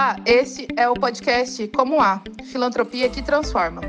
Olá, esse é o podcast Como Há, Filantropia que Transforma.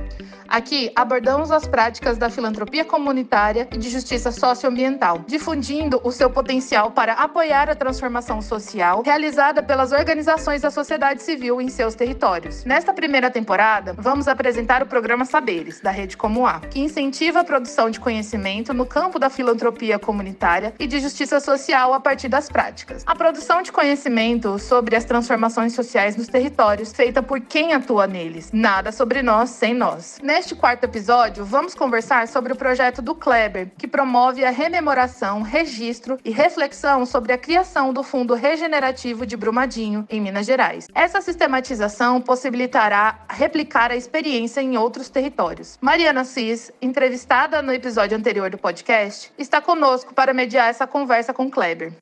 Aqui abordamos as práticas da filantropia comunitária e de justiça socioambiental, difundindo o seu potencial para apoiar a transformação social realizada pelas organizações da sociedade civil em seus territórios. Nesta primeira temporada, vamos apresentar o programa Saberes, da Rede Como A, que incentiva a produção de conhecimento no campo da filantropia comunitária e de justiça social a partir das práticas. A produção de conhecimento sobre as transformações sociais nos territórios, feita por quem atua neles. Nada sobre nós sem nós. Neste quarto episódio, vamos conversar sobre o projeto do Kleber, que promove a rememoração, registro e reflexão sobre a criação do Fundo Regenerativo de Brumadinho, em Minas Gerais. Essa sistematização possibilitará replicar a experiência em outros territórios. Mariana Cis, entrevistada no episódio anterior do podcast, está conosco para mediar essa conversa com Kleber.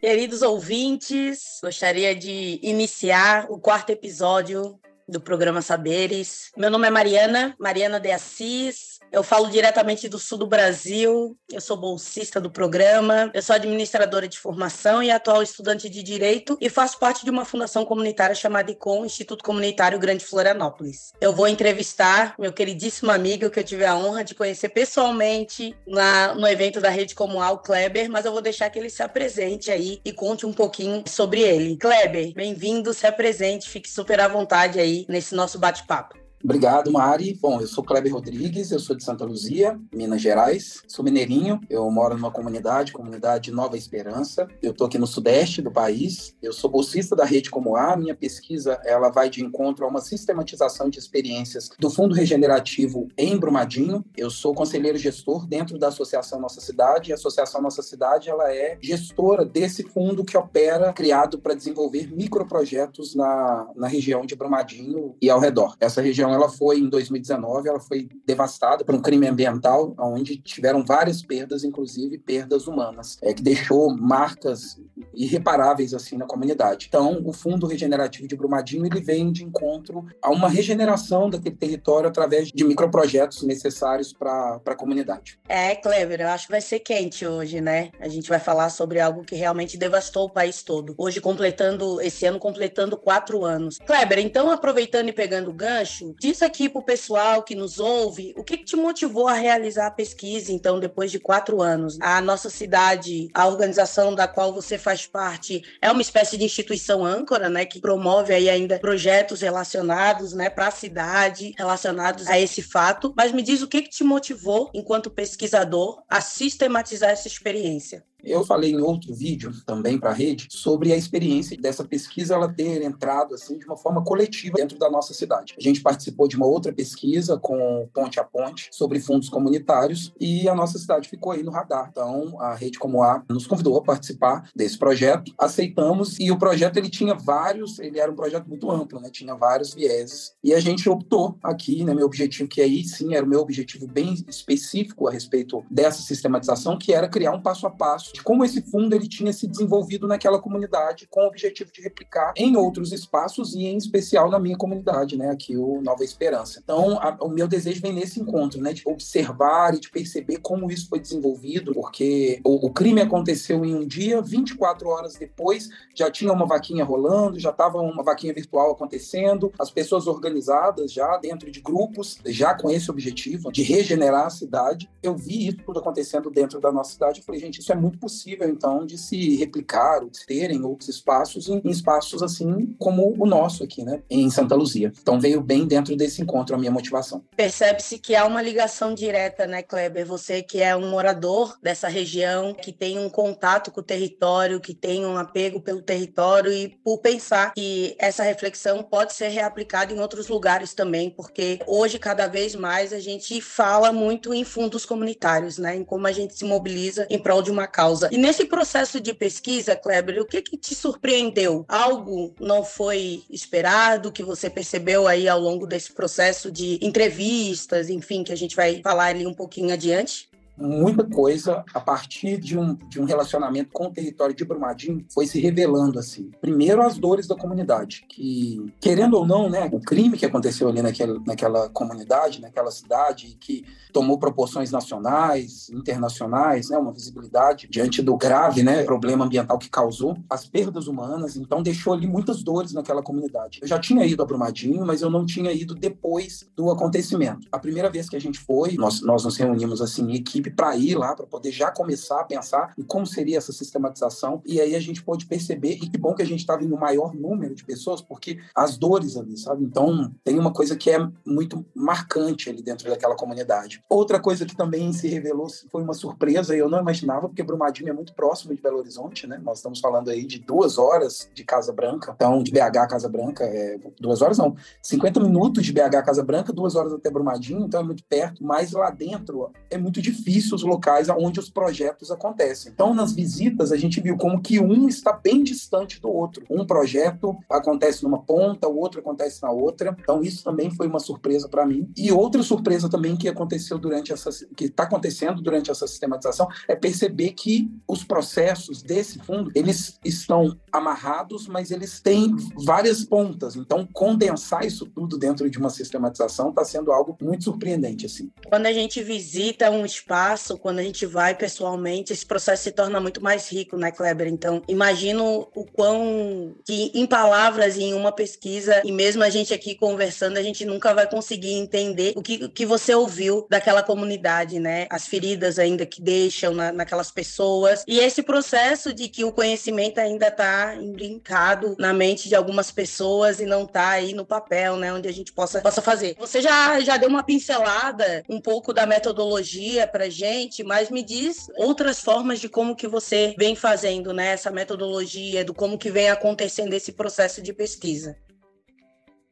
Queridos ouvintes, gostaria de iniciar o quarto episódio do programa Saberes. Meu nome é Mariana, Mariana de Assis, eu falo diretamente do sul do Brasil, eu sou bolsista do programa, eu sou administradora de formação e atual estudante de Direito e faço parte de uma fundação comunitária chamada ICOM, Instituto Comunitário Grande Florianópolis. Eu vou entrevistar meu queridíssimo amigo que eu tive a honra de conhecer pessoalmente na, no evento da Rede Comunal, Kleber, mas eu vou deixar que ele se apresente aí e conte um pouquinho sobre ele. Kleber, bem-vindo, se apresente, fique super à vontade aí nesse nosso bate-papo. Obrigado, Mari. Bom, eu sou Kleber Rodrigues, eu sou de Santa Luzia, Minas Gerais. Sou mineirinho, eu moro numa comunidade, comunidade Nova Esperança. Eu estou aqui no sudeste do país. Eu sou bolsista da Rede Como A. Minha pesquisa, ela vai de encontro a uma sistematização de experiências do Fundo Regenerativo em Brumadinho. Eu sou conselheiro gestor dentro da Associação Nossa Cidade. E a Associação Nossa Cidade, ela é gestora desse fundo que opera, criado para desenvolver microprojetos na, na região de Brumadinho e ao redor. Essa região região ela foi em 2019, ela foi devastada por um crime ambiental, onde tiveram várias perdas, inclusive perdas humanas, é, que deixou marcas irreparáveis assim na comunidade. Então, o Fundo Regenerativo de Brumadinho ele vem de encontro a uma regeneração daquele território através de microprojetos necessários para a comunidade. É, Clever, eu acho que vai ser quente hoje, né? A gente vai falar sobre algo que realmente devastou o país todo. Hoje completando esse ano completando quatro anos. Kleber, então aproveitando e pegando o gancho, diz aqui para o pessoal que nos ouve o que, que te motivou a realizar a pesquisa, então, depois de quatro anos. A nossa cidade, a organização da qual você faz parte, é uma espécie de instituição âncora, né, que promove aí ainda projetos relacionados, né, para a cidade, relacionados a esse fato. Mas me diz o que, que te motivou, enquanto pesquisador, a sistematizar essa experiência. Eu falei em outro vídeo também para a rede sobre a experiência dessa pesquisa ela ter entrado assim de uma forma coletiva dentro da nossa cidade. A gente participou de uma outra pesquisa com Ponte a Ponte sobre fundos comunitários e a nossa cidade ficou aí no radar. Então, a Rede Como A nos convidou a participar desse projeto, aceitamos e o projeto ele tinha vários, ele era um projeto muito amplo, né? Tinha vários vieses e a gente optou aqui, né, meu objetivo que aí sim era o meu objetivo bem específico a respeito dessa sistematização, que era criar um passo a passo de como esse fundo ele tinha se desenvolvido naquela comunidade com o objetivo de replicar em outros espaços e em especial na minha comunidade, né, aqui o Nova Esperança. Então, a, o meu desejo vem nesse encontro, né, de observar e de perceber como isso foi desenvolvido, porque o, o crime aconteceu em um dia, 24 horas depois já tinha uma vaquinha rolando, já estava uma vaquinha virtual acontecendo, as pessoas organizadas já dentro de grupos, já com esse objetivo de regenerar a cidade. Eu vi isso tudo acontecendo dentro da nossa cidade. Eu falei, gente, isso é muito possível, então, de se replicar, ou terem outros espaços, em, em espaços assim como o nosso aqui, né, em Santa Luzia. Então, veio bem dentro desse encontro a minha motivação. Percebe-se que há uma ligação direta, né, Kleber? Você que é um morador dessa região, que tem um contato com o território, que tem um apego pelo território e por pensar que essa reflexão pode ser reaplicada em outros lugares também, porque hoje, cada vez mais, a gente fala muito em fundos comunitários, né, em como a gente se mobiliza em prol de uma causa causa. E nesse processo de pesquisa, Kleber, o que, que te surpreendeu? Algo não foi esperado que você percebeu aí ao longo desse processo de entrevistas, enfim, que a gente vai falar ali um pouquinho adiante? Muita coisa, a partir de um, de um relacionamento com o território de Brumadinho, foi se revelando assim. Primeiro, as dores da comunidade, que, querendo ou não, né, o crime que aconteceu ali naquela, naquela comunidade, naquela cidade, que tomou proporções nacionais, internacionais, né, uma visibilidade diante do grave né, problema ambiental que causou, as perdas humanas, então deixou ali muitas dores naquela comunidade. Eu já tinha ido a Brumadinho, mas eu não tinha ido depois do acontecimento. A primeira vez que a gente foi, nós, nós nos reunimos assim em equipe para ir lá, para poder já começar a pensar em como seria essa sistematização, e aí a gente pôde perceber, e que bom que a gente estava em um maior número de pessoas, porque as dores ali, sabe? Então, tem uma coisa que é muito marcante ali dentro daquela comunidade. Outra coisa que também se revelou foi uma surpresa, e eu não imaginava, porque Brumadinho é muito próximo de Belo Horizonte, né? Nós estamos falando aí de duas horas de Casa Branca, então, de BH a Casa Branca, é, duas horas não, 50 minutos de BH a Casa Branca, duas horas até Brumadinho, então é muito perto, mas lá dentro é muito difícil os locais onde os projetos acontecem. Então, nas visitas, a gente viu como que um está bem distante do outro. Um projeto acontece numa ponta, o outro acontece na outra. Então, isso também foi uma surpresa para mim. E outra surpresa também que aconteceu durante essa, que está acontecendo durante essa sistematização é perceber que os processos desse fundo eles estão amarrados, mas eles têm várias pontas. Então, condensar isso tudo dentro de uma sistematização está sendo algo muito surpreendente assim. Quando a gente visita um espaço, quando a gente vai pessoalmente, esse processo se torna muito mais rico, né, Kleber? Então, imagino o quão que em palavras em uma pesquisa e mesmo a gente aqui conversando, a gente nunca vai conseguir entender o que, que você ouviu daquela comunidade, né? As feridas ainda que deixam na, naquelas pessoas e esse processo de que o conhecimento ainda está embrincado na mente de algumas pessoas e não está aí no papel, né? Onde a gente possa, possa fazer. Você já, já deu uma pincelada um pouco da metodologia para gente, mas me diz outras formas de como que você vem fazendo, né? Essa metodologia, do como que vem acontecendo esse processo de pesquisa.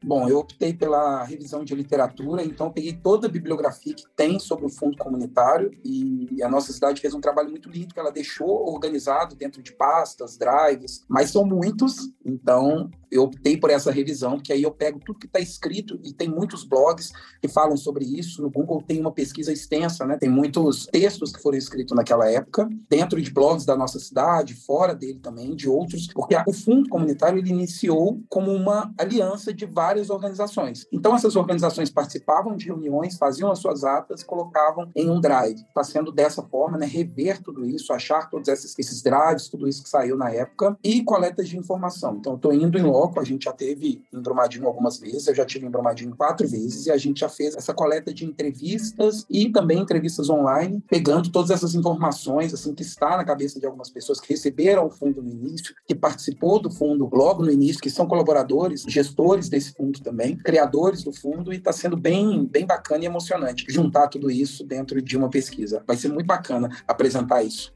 Bom, eu optei pela revisão de literatura, então peguei toda a bibliografia que tem sobre o fundo comunitário e a nossa cidade fez um trabalho muito lindo que ela deixou organizado dentro de pastas, drives, mas são muitos, então eu optei por essa revisão, porque aí eu pego tudo que está escrito e tem muitos blogs que falam sobre isso. No Google tem uma pesquisa extensa, né? Tem muitos textos que foram escritos naquela época, dentro de blogs da nossa cidade, fora dele também, de outros, porque o fundo comunitário ele iniciou como uma aliança de várias organizações. Então essas organizações participavam de reuniões, faziam as suas atas colocavam em um drive. Está sendo dessa forma, né? Rever tudo isso, achar todos esses, esses drives, tudo isso que saiu na época e coletas de informação. Então estou indo em loco, a gente já teve em Brumadinho algumas vezes, eu já tive em Brumadinho quatro vezes, e a gente já fez essa coleta de entrevistas e também entrevistas online, pegando todas essas informações, assim, que está na cabeça de algumas pessoas que receberam o fundo no início, que participou do fundo logo no início, que são colaboradores, gestores desse fundo também, criadores do fundo, e está sendo bem, bem bacana e emocionante juntar tudo isso dentro de uma pesquisa. Vai ser muito bacana apresentar isso.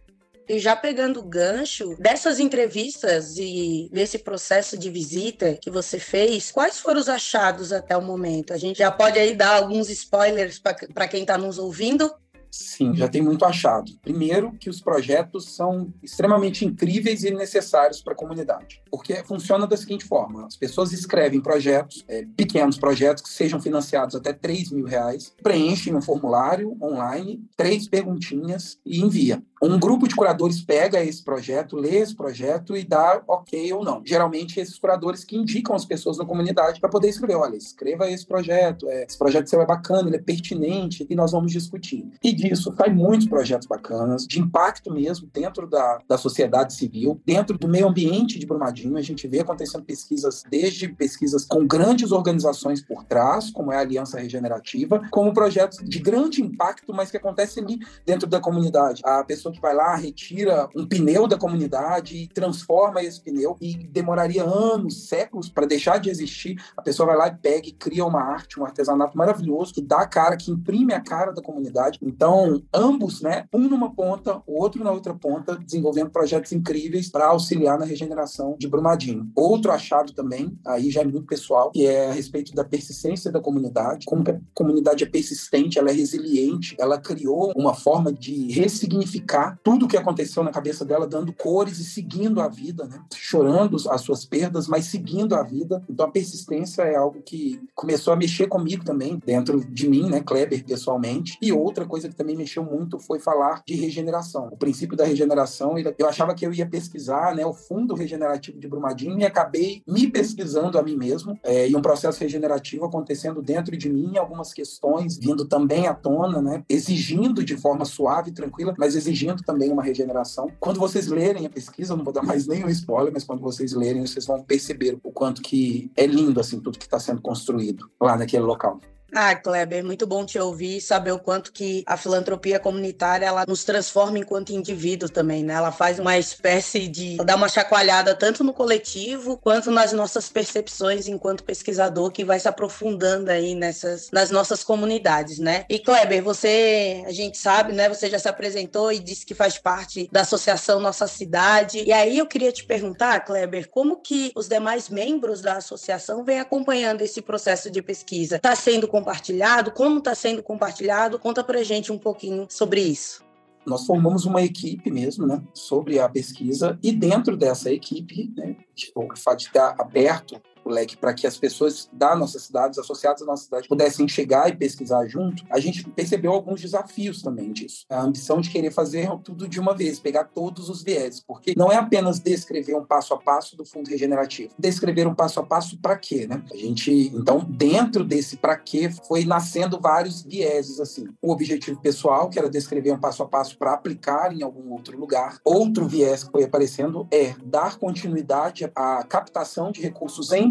E já pegando o gancho dessas entrevistas e desse processo de visita que você fez, quais foram os achados até o momento? A gente já pode aí dar alguns spoilers para quem está nos ouvindo? Sim, já tem muito achado. Primeiro, que os projetos são extremamente incríveis e necessários para a comunidade, porque funciona da seguinte forma: as pessoas escrevem projetos, é, pequenos projetos que sejam financiados até 3 mil reais, preenchem um formulário online, três perguntinhas e envia. Um grupo de curadores pega esse projeto, lê esse projeto e dá ok ou não. Geralmente, esses curadores que indicam as pessoas da comunidade para poder escrever: olha, escreva esse projeto, é, esse projeto seu é bacana, ele é pertinente e nós vamos discutir. E disso saem muitos projetos bacanas, de impacto mesmo, dentro da, da sociedade civil, dentro do meio ambiente de Brumadinho. A gente vê acontecendo pesquisas, desde pesquisas com grandes organizações por trás, como é a Aliança Regenerativa, como projetos de grande impacto, mas que acontecem ali dentro da comunidade. A pessoa que vai lá, retira um pneu da comunidade e transforma esse pneu, e demoraria anos, séculos para deixar de existir. A pessoa vai lá e pega e cria uma arte, um artesanato maravilhoso, que dá a cara, que imprime a cara da comunidade. Então, ambos, né, um numa ponta, o outro na outra ponta, desenvolvendo projetos incríveis para auxiliar na regeneração de Brumadinho. Outro achado também, aí já é muito pessoal, que é a respeito da persistência da comunidade, como a comunidade é persistente, ela é resiliente, ela criou uma forma de ressignificar explicar tudo o que aconteceu na cabeça dela, dando cores e seguindo a vida, né? chorando as suas perdas, mas seguindo a vida. Então a persistência é algo que começou a mexer comigo também, dentro de mim, né, Kleber, pessoalmente. E outra coisa que também mexeu muito foi falar de regeneração. O princípio da regeneração, eu achava que eu ia pesquisar né, o fundo regenerativo de Brumadinho e acabei me pesquisando a mim mesmo é, e um processo regenerativo acontecendo dentro de mim, algumas questões vindo também à tona, né, exigindo de forma suave e tranquila, mas exigindo também uma regeneração. Quando vocês lerem a pesquisa, não vou dar mais nenhum spoiler, mas quando vocês lerem, vocês vão perceber o quanto que é lindo assim tudo que está sendo construído lá naquele local. Ah, Kleber, muito bom te ouvir e saber o quanto que a filantropia comunitária ela nos transforma enquanto indivíduos também, né? Ela faz uma espécie de dá uma chacoalhada tanto no coletivo quanto nas nossas percepções enquanto pesquisador que vai se aprofundando aí nessas nas nossas comunidades, né? E Kleber, você, a gente sabe, né? Você já se apresentou e disse que faz parte da associação Nossa Cidade. E aí eu queria te perguntar, Kleber, como que os demais membros da associação vêm acompanhando esse processo de pesquisa? Está sendo compartilhado? Como está sendo compartilhado? Conta para gente um pouquinho sobre isso. Nós formamos uma equipe mesmo, né, sobre a pesquisa e dentro dessa equipe, né, tipo, o fato de estar aberto leque para que as pessoas da nossa cidade, associadas à nossa cidade, pudessem chegar e pesquisar junto, a gente percebeu alguns desafios também disso. A ambição de querer fazer tudo de uma vez, pegar todos os viés, porque não é apenas descrever um passo a passo do fundo regenerativo. Descrever um passo a passo para quê, né? A gente, então, dentro desse para quê, foi nascendo vários vieses assim. O objetivo pessoal, que era descrever um passo a passo para aplicar em algum outro lugar. Outro viés que foi aparecendo é dar continuidade à captação de recursos em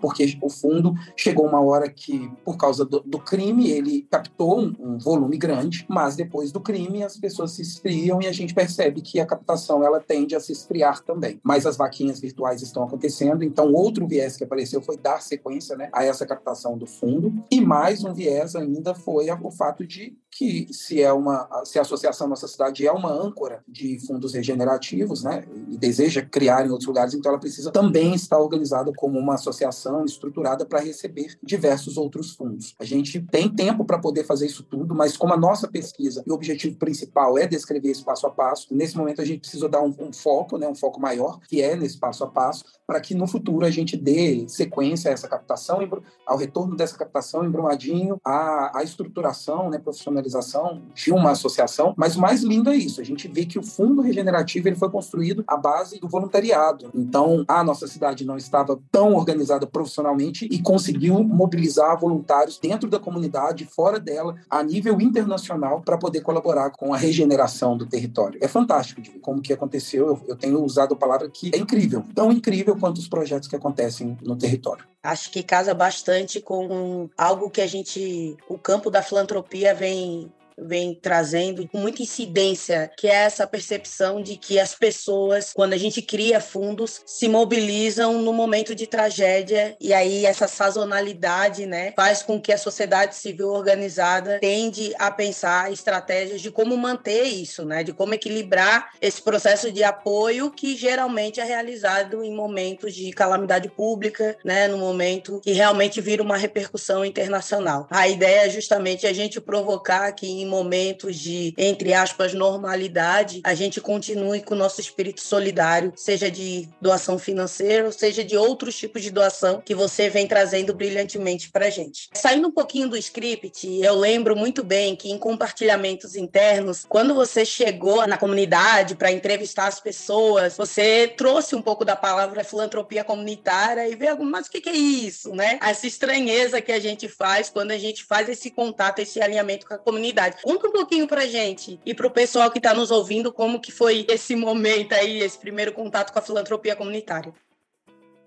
Porque o fundo chegou uma hora que, por causa do, do crime, ele captou um, um, volume grande, mas depois do crime as pessoas se esfriam e a gente percebe que a captação ela tende a se esfriar também. Mas as vaquinhas virtuais estão acontecendo, então outro viés que apareceu foi dar sequência né, a essa captação do fundo, e mais um viés ainda foi o fato de que se é uma se a associação nossa cidade é uma âncora de fundos regenerativos, né, e deseja criar em outros lugares, então ela precisa também estar organizada como uma associação estruturada para receber diversos outros fundos. A gente tem tempo para poder fazer isso tudo, mas como a nossa pesquisa e o objetivo principal é descrever esse passo a passo, nesse momento a gente precisa dar um, um foco, né, um foco maior, que é nesse passo a passo, para que no futuro a gente dê sequência a essa captação, ao retorno dessa captação em Brumadinho, a, a estruturação, né, profissionalização de uma associação. Mas o mais lindo é isso, a gente vê que o fundo regenerativo ele foi construído à base do voluntariado. Então, a nossa cidade não estava tão organizada profissionalmente e conseguiu mobilizar voluntários dentro da comunidade, fora dela, a nível internacional, para poder colaborar com a regeneração do território. É fantástico de ver como que aconteceu. Eu, eu tenho usado a palavra que é incrível, tão incrível quanto os projetos que acontecem no território. Acho que casa bastante com algo que a gente, o campo da filantropia vem vem trazendo com muita incidência, que é essa percepção de que as pessoas, quando a gente cria fundos, se mobilizam no momento de tragédia e aí essa sazonalidade, né, faz com que a sociedade civil organizada tende a pensar estratégias de como manter isso, né, de como equilibrar esse processo de apoio que geralmente é realizado em momentos de calamidade pública, né, no momento que realmente vira uma repercussão internacional. A ideia é justamente a gente provocar que em momentos de, entre aspas, normalidade, a gente continue com o nosso espírito solidário, seja de doação financeira, seja de outros tipos de doação que você vem trazendo brilhantemente para gente. Saindo um pouquinho do script, eu lembro muito bem que em compartilhamentos internos, quando você chegou na comunidade para entrevistar as pessoas, você trouxe um pouco da palavra filantropia comunitária e veio, mas o que é isso, né? Essa estranheza que a gente faz quando a gente faz esse contato, esse alinhamento com a comunidade. Conta um pouquinho pra gente e pro pessoal que está nos ouvindo como que foi esse momento aí, esse primeiro contato com a filantropia comunitária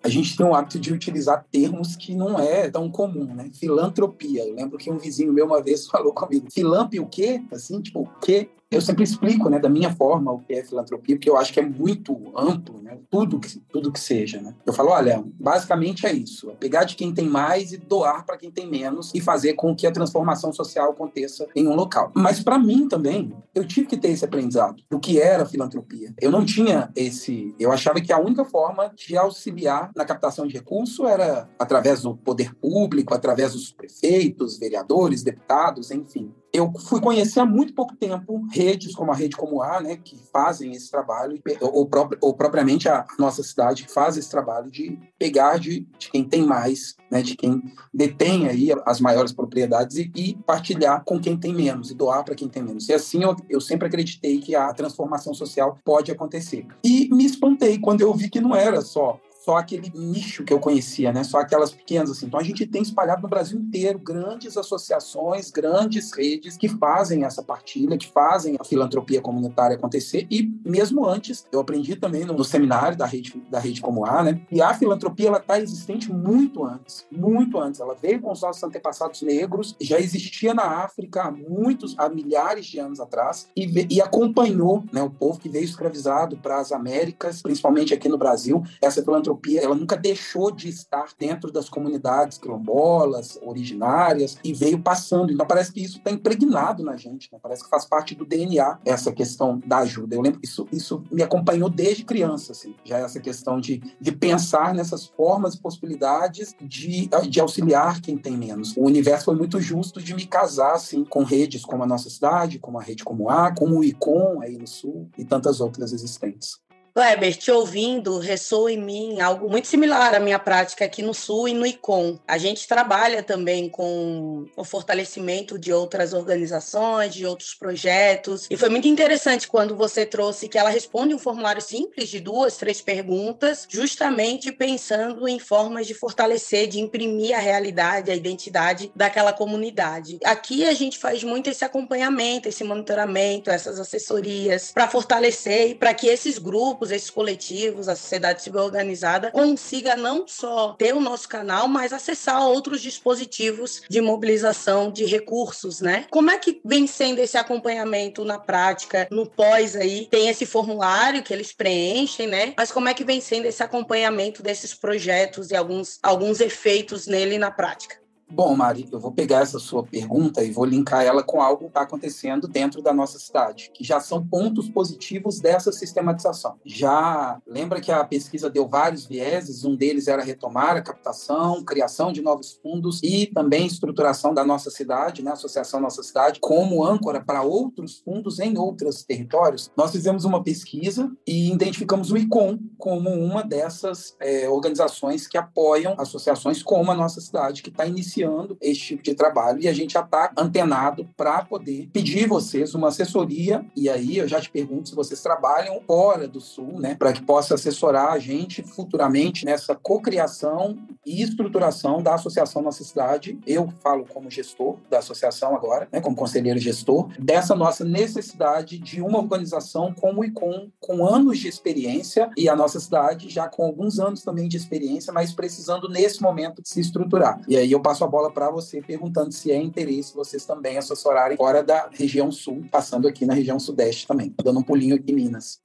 a gente tem o hábito de utilizar termos que não é tão comum, né? Filantropia. Eu lembro que um vizinho meu uma vez falou comigo, filampe o quê? Assim, tipo, o quê? Eu sempre explico, né, da minha forma, o que é filantropia, porque eu acho que é muito amplo, né, tudo que, tudo que seja, né. Eu falo, olha, basicamente é isso, é pegar de quem tem mais e doar para quem tem menos e fazer com que a transformação social aconteça em um local. Mas para mim também, eu tive que ter esse aprendizado do que era filantropia. Eu não tinha esse, eu achava que a única forma de auxiliar na captação de recurso era através do poder público, através dos prefeitos, vereadores, deputados, enfim. Eu fui conhecer há muito pouco tempo redes como a Rede Como A, né, que fazem esse trabalho, ou, ou propriamente a nossa cidade que faz esse trabalho de pegar de, de quem tem mais, né, de quem detém aí as maiores propriedades e, e partilhar com quem tem menos e doar para quem tem menos. E assim eu, eu sempre acreditei que a transformação social pode acontecer. E me espantei quando eu vi que não era só só aquele nicho que eu conhecia, né? Só aquelas pequenas assim. Então a gente tem espalhado no Brasil inteiro grandes associações, grandes redes que fazem essa partilha, que fazem a filantropia comunitária acontecer. E mesmo antes, eu aprendi também no, no seminário da rede da rede como a, né? E a filantropia ela está existente muito antes, muito antes. Ela veio com os nossos antepassados negros, já existia na África há muitos, há milhares de anos atrás e, e acompanhou, né? O povo que veio escravizado para as Américas, principalmente aqui no Brasil, essa filantropia ela nunca deixou de estar dentro das comunidades quilombolas, originárias, e veio passando. Então parece que isso está impregnado na gente, né? parece que faz parte do DNA essa questão da ajuda. Eu lembro que isso, isso me acompanhou desde criança, assim, já essa questão de, de pensar nessas formas e possibilidades de, de auxiliar quem tem menos. O universo foi muito justo de me casar assim, com redes como a nossa cidade, como a rede como a, como o ICOM aí no Sul e tantas outras existentes. Kleber, te ouvindo, ressoa em mim algo muito similar à minha prática aqui no Sul e no ICOM. A gente trabalha também com o fortalecimento de outras organizações, de outros projetos. E foi muito interessante quando você trouxe que ela responde um formulário simples de duas, três perguntas, justamente pensando em formas de fortalecer, de imprimir a realidade, a identidade daquela comunidade. Aqui a gente faz muito esse acompanhamento, esse monitoramento, essas assessorias, para fortalecer e para que esses grupos grupos, esses coletivos, a sociedade civil organizada consiga não só ter o nosso canal, mas acessar outros dispositivos de mobilização de recursos, né? Como é que vem sendo esse acompanhamento na prática, no pós aí? Tem esse formulário que eles preenchem, né? Mas como é que vem sendo esse acompanhamento desses projetos e alguns, alguns efeitos nele na prática? Bom, Mari, eu vou pegar essa sua pergunta e vou linkar ela com algo que está acontecendo dentro da nossa cidade, que já são pontos positivos dessa sistematização. Já lembra que a pesquisa deu vários vieses, um deles era retomar a captação, criação de novos fundos e também estruturação da nossa cidade, né, Associação Nossa Cidade, como âncora para outros fundos em outros territórios. Nós fizemos uma pesquisa e identificamos o ICOM como uma dessas é, organizações que apoiam associações como a nossa cidade, que está iniciando iniciando esse tipo de trabalho e a gente já está antenado para poder pedir vocês uma assessoria. E aí eu já te pergunto se vocês trabalham fora do Sul, né, para que possa assessorar a gente futuramente nessa cocriação e estruturação da Associação Nossa Cidade. Eu falo como gestor da associação agora, né, como conselheiro gestor, dessa nossa necessidade de uma organização como o ICOM, com anos de experiência e a nossa cidade já com alguns anos também de experiência, mas precisando nesse momento se estruturar. E aí eu passo a bola para você, perguntando se é interesse vocês também assessorarem fora da região sul, passando aqui na região sudeste também, dando um pulinho aqui em Minas.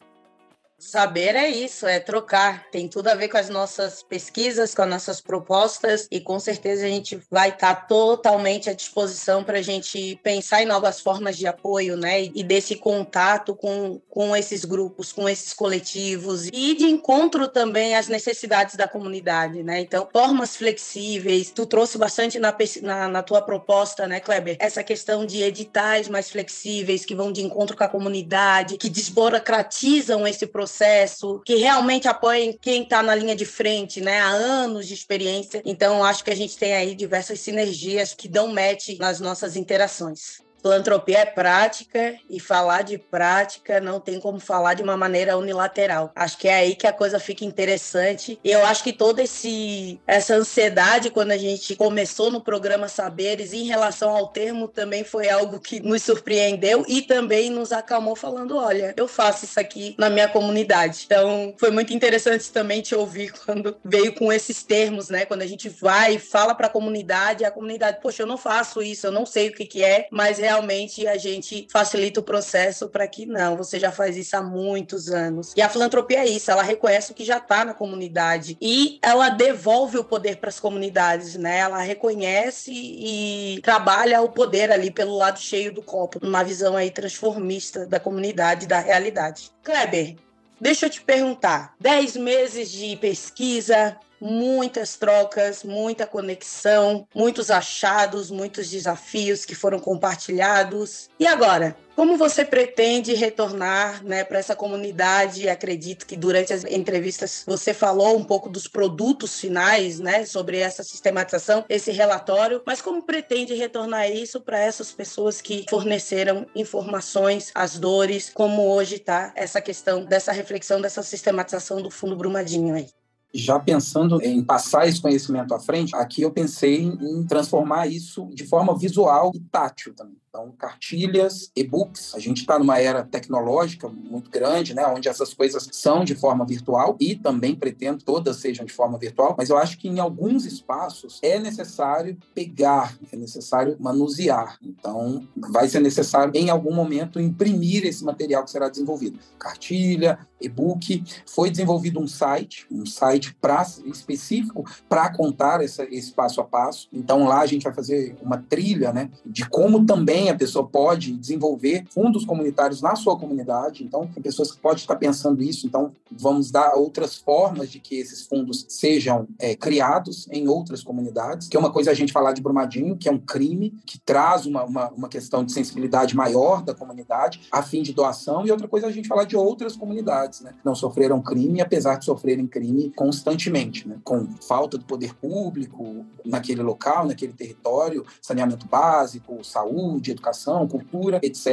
Saber é isso, é trocar. Tem tudo a ver com as nossas pesquisas, com as nossas propostas, e com certeza a gente vai estar tá totalmente à disposição para a gente pensar em novas formas de apoio, né? E desse contato com, com esses grupos, com esses coletivos, e de encontro também às necessidades da comunidade, né? Então, formas flexíveis. Tu trouxe bastante na, na, na tua proposta, né, Kleber? Essa questão de editais mais flexíveis que vão de encontro com a comunidade, que desburocratizam esse processo processo, que realmente apoiem quem está na linha de frente, né? Há anos de experiência. Então, acho que a gente tem aí diversas sinergias que dão match nas nossas interações. Filantropia é prática e falar de prática não tem como falar de uma maneira unilateral. Acho que é aí que a coisa fica interessante. E eu acho que toda essa ansiedade quando a gente começou no programa Saberes em relação ao termo também foi algo que nos surpreendeu e também nos acalmou falando, olha, eu faço isso aqui na minha comunidade. Então, foi muito interessante também te ouvir quando veio com esses termos, né? Quando a gente vai e fala para a comunidade, a comunidade, poxa, eu não faço isso, eu não sei o que que é, mas realmente a gente facilita o processo para que não, você já faz isso há muitos anos. E a filantropia é isso, ela reconhece o que já está na comunidade e ela devolve o poder para as comunidades, né? Ela reconhece e trabalha o poder ali pelo lado cheio do copo, numa visão aí transformista da comunidade, da realidade. Kleber, Deixa eu te perguntar: 10 meses de pesquisa, muitas trocas, muita conexão, muitos achados, muitos desafios que foram compartilhados. E agora, como você pretende retornar né, para essa comunidade? Acredito que durante as entrevistas você falou um pouco dos produtos finais, né, sobre essa sistematização, esse relatório, mas como pretende retornar isso para essas pessoas que forneceram informações, as dores, como hoje está essa questão dessa reflexão, dessa sistematização do Fundo Brumadinho aí? Já pensando em passar esse conhecimento à frente, aqui eu pensei em transformar isso de forma visual e tátil também. Então, cartilhas, e-books. A gente está numa era tecnológica muito grande, né, onde essas coisas são de forma virtual e também pretendo todas sejam de forma virtual, mas eu acho que em alguns espaços é necessário pegar, é necessário manusear. Então, vai ser necessário em algum momento imprimir esse material que será desenvolvido. Cartilha, e-book. Foi desenvolvido um site, um site pra, específico para contar essa, esse passo a passo. Então, lá a gente vai fazer uma trilha né, de como também a pessoa pode desenvolver fundos comunitários na sua comunidade. Então, tem pessoas que podem estar pensando isso. Então, vamos dar outras formas de que esses fundos sejam é, criados em outras comunidades, que é uma coisa a gente falar de Brumadinho, que é um crime, que traz uma, uma, uma questão de sensibilidade maior da comunidade a fim de doação, e outra coisa é a gente falar de outras comunidades, né? Não sofreram crime, apesar de sofrerem crime constantemente, né? Com falta do poder público naquele local, naquele território, saneamento básico, saúde, de educação, cultura, etc.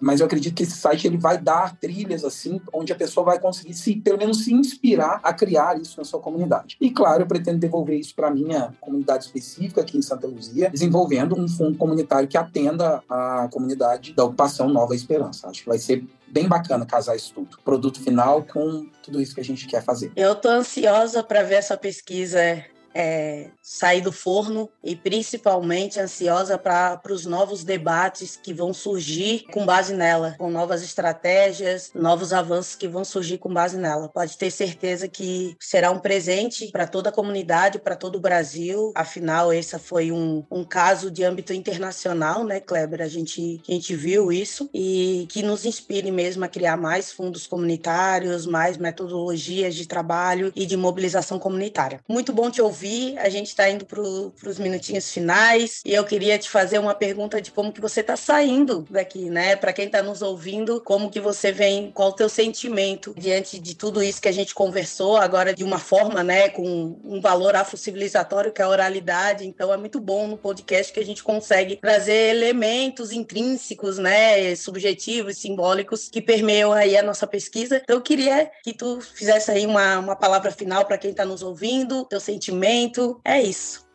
Mas eu acredito que esse site ele vai dar trilhas assim, onde a pessoa vai conseguir se, pelo menos, se inspirar a criar isso na sua comunidade. E claro, eu pretendo devolver isso para minha comunidade específica aqui em Santa Luzia, desenvolvendo um fundo comunitário que atenda a comunidade da ocupação Nova Esperança. Acho que vai ser bem bacana casar isso tudo. Produto final com tudo isso que a gente quer fazer. Eu tô ansiosa para ver essa pesquisa é, sair do forno e principalmente ansiosa para os novos debates que vão surgir com base nela, com novas estratégias, novos avanços que vão surgir com base nela. Pode ter certeza que será um presente para toda a comunidade, para todo o Brasil. Afinal, esse foi um, um caso de âmbito internacional, né, Kleber? A gente, a gente viu isso e que nos inspire mesmo a criar mais fundos comunitários, mais metodologias de trabalho e de mobilização comunitária. Muito bom te ouvir ouvir. A gente está indo para os minutinhos finais e eu queria te fazer uma pergunta de como que você está saindo daqui, né? Para quem está nos ouvindo, como que você vem, qual o teu sentimento diante de tudo isso que a gente conversou agora de uma forma, né, com um valor afro-civilizatório que é a oralidade. Então é muito bom no podcast que a gente consegue trazer elementos intrínsecos, né, subjetivos, simbólicos que permeiam aí a nossa pesquisa. Então eu queria que tu fizesse aí uma, uma palavra final para quem está nos ouvindo, teu sentimento é isso.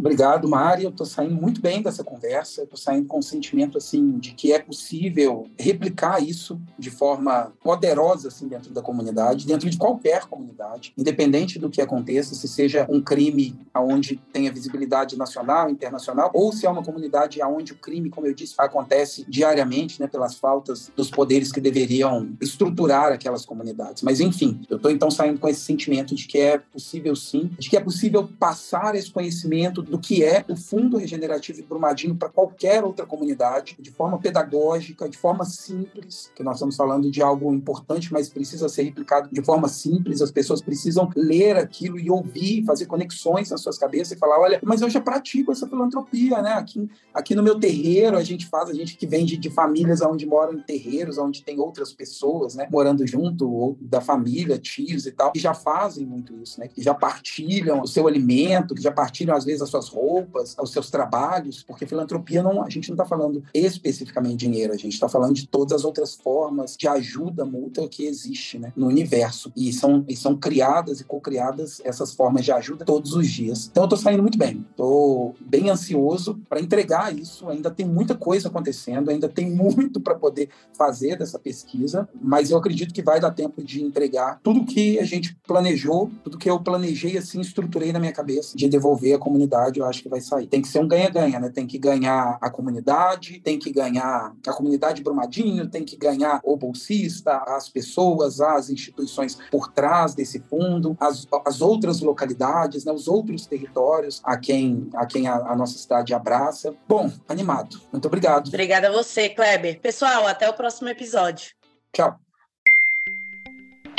Obrigado, Mari. Eu estou saindo muito bem dessa conversa. Estou saindo com o sentimento assim de que é possível replicar isso de forma poderosa assim dentro da comunidade, dentro de qualquer comunidade, independente do que aconteça, se seja um crime aonde tenha visibilidade nacional, internacional, ou se é uma comunidade aonde o crime, como eu disse, acontece diariamente, né, pelas faltas dos poderes que deveriam estruturar aquelas comunidades. Mas enfim, eu estou então saindo com esse sentimento de que é possível sim, de que é possível passar esse conhecimento do que é o Fundo Regenerativo Brumadinho para qualquer outra comunidade, de forma pedagógica, de forma simples, que nós estamos falando de algo importante, mas precisa ser replicado de forma simples, as pessoas precisam ler aquilo e ouvir, fazer conexões nas suas cabeças e falar, olha, mas eu já pratico essa filantropia, né? Aqui, aqui no meu terreiro a gente faz, a gente que vem de, de famílias onde moram em terreiros, onde tem outras pessoas, né? Morando junto, ou da família, tios e tal, que já fazem muito isso, né? Que já partilham o seu alimento, que já partilham às vezes a sua suas roupas, aos seus trabalhos, porque filantropia não, a gente não está falando especificamente de dinheiro, a gente está falando de todas as outras formas de ajuda mútua que existe né, no universo. E são, e são criadas e co-criadas essas formas de ajuda todos os dias. Então eu estou saindo muito bem, estou bem ansioso para entregar isso. Ainda tem muita coisa acontecendo, ainda tem muito para poder fazer dessa pesquisa, mas eu acredito que vai dar tempo de entregar tudo que a gente planejou, tudo que eu planejei assim, estruturei na minha cabeça de devolver à comunidade comunidade, eu acho que vai sair. Tem que ser um ganha-ganha, né? Tem que ganhar a comunidade, tem que ganhar a comunidade Brumadinho, tem que ganhar o bolsista, as pessoas, as instituições por trás desse fundo, as, as outras localidades, né? os outros territórios a quem a, quem a, a nossa cidade abraça. Bom, animado. Muito obrigado. Obrigada a você, Kleber. Pessoal, até o próximo episódio. Tchau.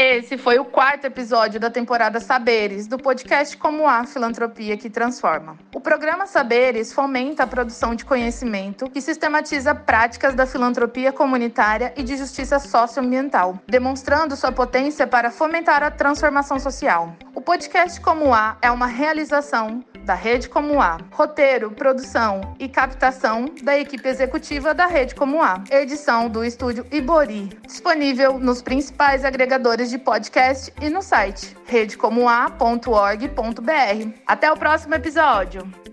Esse foi o quarto episódio da temporada Saberes, do podcast Como a Filantropia que Transforma. O programa Saberes fomenta a produção de conhecimento e sistematiza práticas da filantropia comunitária e de justiça socioambiental, demonstrando sua potência para fomentar a transformação social. O podcast Como A é uma realização da Rede Como A. Roteiro, produção e captação da equipe executiva da Rede Como A. Edição do estúdio Ibori, disponível nos principais agregadores de podcast e no site redecomoa.org.br. Até o próximo episódio!